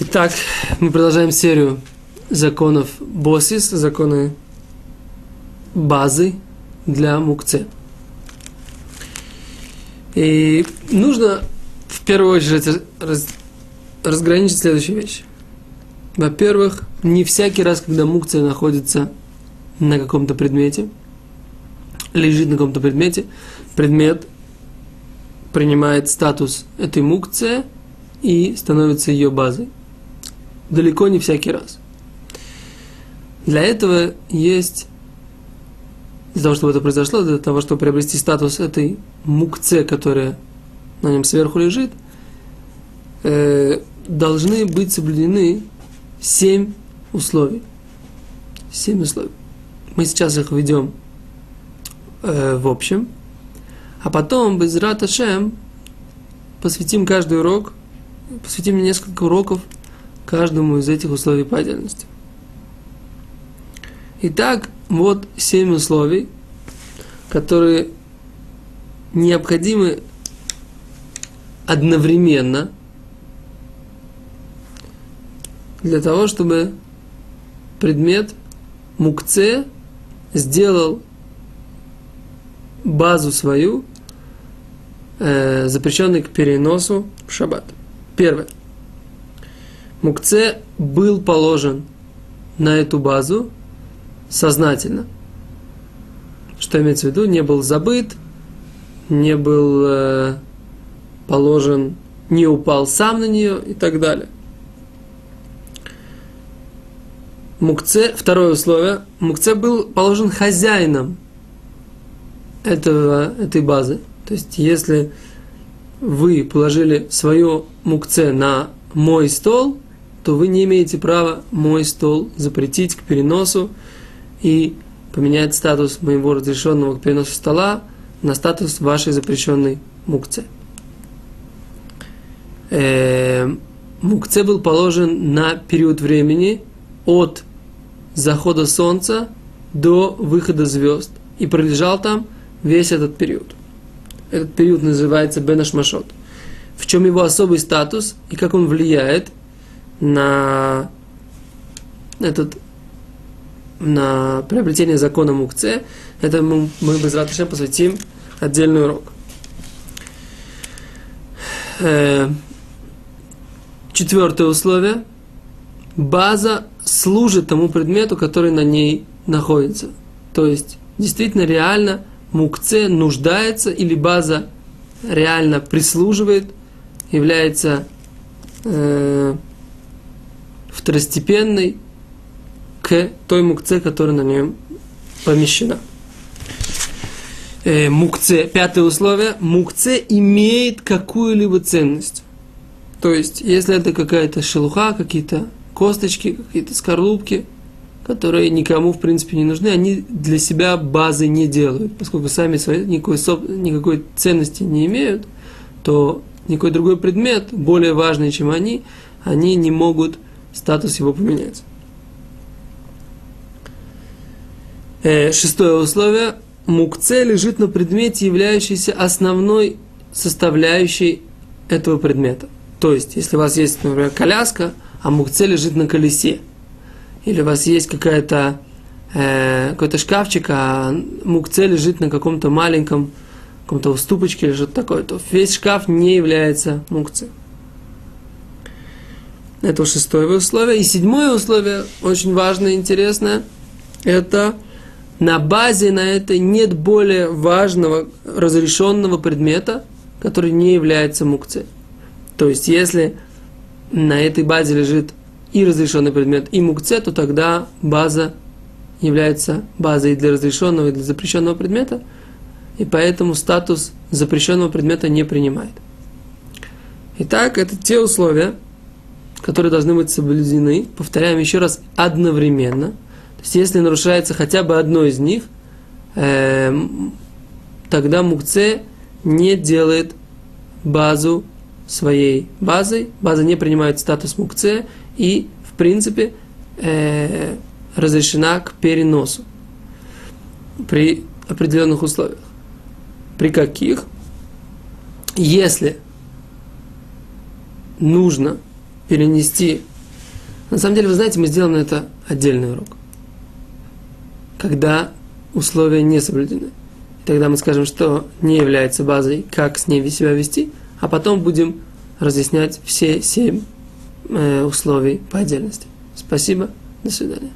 Итак, мы продолжаем серию законов Босис, законы базы для мукце. И нужно в первую очередь раз, разграничить следующую вещь. Во-первых, не всякий раз, когда мукция находится на каком-то предмете, лежит на каком-то предмете, предмет принимает статус этой мукции и становится ее базой далеко не всякий раз. Для этого есть, для того, чтобы это произошло, для того, чтобы приобрести статус этой мукце, которая на нем сверху лежит, э, должны быть соблюдены семь условий. Семь условий. Мы сейчас их введем э, в общем, а потом без Раташем посвятим каждый урок, посвятим несколько уроков каждому из этих условий по отдельности. Итак, вот семь условий, которые необходимы одновременно для того, чтобы предмет мукце сделал базу свою, э, запрещенной к переносу в шаббат. Первое. Мукце был положен на эту базу сознательно. Что имеется в виду? Не был забыт, не был э, положен, не упал сам на нее и так далее. Мукце, второе условие, Мукце был положен хозяином этого, этой базы. То есть, если вы положили свое мукце на мой стол, то вы не имеете права мой стол запретить к переносу и поменять статус моего разрешенного к переносу стола на статус вашей запрещенной мукце. Э, мукце был положен на период времени от захода солнца до выхода звезд и пролежал там весь этот период. Этот период называется Бенашмашот. В чем его особый статус и как он влияет на этот на приобретение закона Мукце, это мы, мы без Раташем посвятим отдельный урок. Э, четвертое условие. База служит тому предмету, который на ней находится. То есть, действительно, реально Мукце нуждается или база реально прислуживает, является э, второстепенной к той мукце, которая на нем помещена. Э, мукце, пятое условие, мукце имеет какую-либо ценность. То есть, если это какая-то шелуха, какие-то косточки, какие-то скорлупки, которые никому, в принципе, не нужны, они для себя базы не делают. Поскольку сами свои, никакой, никакой ценности не имеют, то никакой другой предмет, более важный, чем они, они не могут статус его поменять. Э, шестое условие. Мукце лежит на предмете, являющийся основной составляющей этого предмета. То есть, если у вас есть, например, коляска, а мукце лежит на колесе, или у вас есть какая-то э, какой-то шкафчик, а мукце лежит на каком-то маленьком каком-то уступочке или что-то такое, то весь шкаф не является мукце. Это шестое условие. И седьмое условие, очень важное и интересное, это на базе на это нет более важного разрешенного предмета, который не является мукцией. То есть, если на этой базе лежит и разрешенный предмет, и мукце, то тогда база является базой для разрешенного и для запрещенного предмета, и поэтому статус запрещенного предмета не принимает. Итак, это те условия, которые должны быть соблюдены, повторяем еще раз, одновременно. То есть, если нарушается хотя бы одно из них, э, тогда мукце не делает базу своей базой, база не принимает статус мукце и, в принципе, э, разрешена к переносу при определенных условиях. При каких? Если нужно перенести На самом деле, вы знаете, мы сделаем на это отдельный урок. Когда условия не соблюдены. Тогда мы скажем, что не является базой, как с ней себя вести, а потом будем разъяснять все семь э, условий по отдельности. Спасибо, до свидания.